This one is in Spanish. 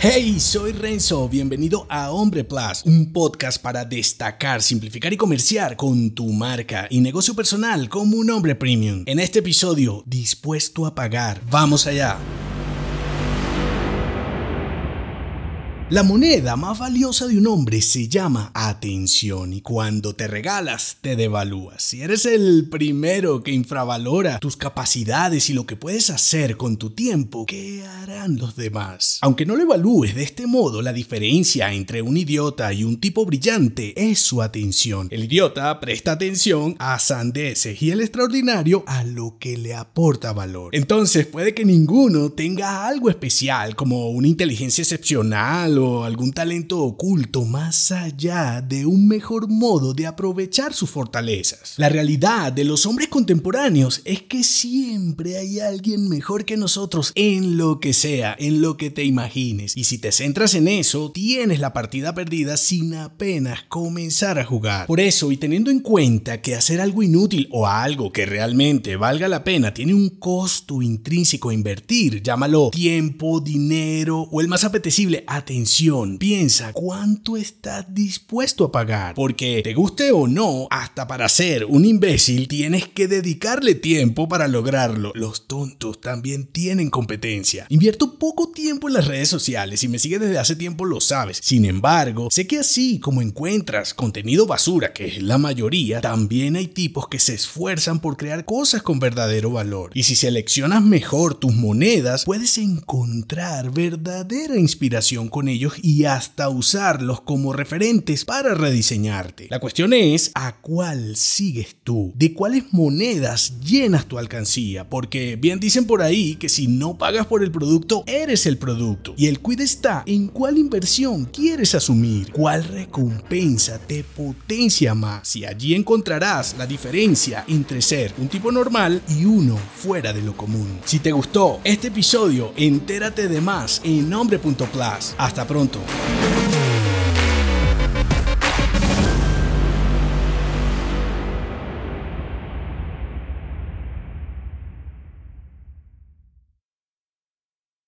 Hey, soy Renzo, bienvenido a Hombre Plus, un podcast para destacar, simplificar y comerciar con tu marca y negocio personal como un hombre premium. En este episodio, dispuesto a pagar. Vamos allá. La moneda más valiosa de un hombre se llama atención y cuando te regalas te devalúas. Si eres el primero que infravalora tus capacidades y lo que puedes hacer con tu tiempo, ¿qué harán los demás? Aunque no lo evalúes de este modo, la diferencia entre un idiota y un tipo brillante es su atención. El idiota presta atención a sandeces y el extraordinario a lo que le aporta valor. Entonces puede que ninguno tenga algo especial como una inteligencia excepcional algún talento oculto más allá de un mejor modo de aprovechar sus fortalezas. La realidad de los hombres contemporáneos es que siempre hay alguien mejor que nosotros en lo que sea, en lo que te imagines. Y si te centras en eso, tienes la partida perdida sin apenas comenzar a jugar. Por eso, y teniendo en cuenta que hacer algo inútil o algo que realmente valga la pena tiene un costo intrínseco a invertir, llámalo tiempo, dinero o el más apetecible, atención piensa cuánto estás dispuesto a pagar. Porque te guste o no, hasta para ser un imbécil tienes que dedicarle tiempo para lograrlo. Los tontos también tienen competencia. Invierto poco tiempo en las redes sociales y me sigues desde hace tiempo lo sabes. Sin embargo, sé que así como encuentras contenido basura, que es la mayoría, también hay tipos que se esfuerzan por crear cosas con verdadero valor. Y si seleccionas mejor tus monedas, puedes encontrar verdadera inspiración con y hasta usarlos como referentes para rediseñarte. La cuestión es a cuál sigues tú, de cuáles monedas llenas tu alcancía, porque bien dicen por ahí que si no pagas por el producto, eres el producto. Y el cuid está en cuál inversión quieres asumir, cuál recompensa te potencia más y allí encontrarás la diferencia entre ser un tipo normal y uno fuera de lo común. Si te gustó este episodio, entérate de más en nombre.plus. Hasta pronto.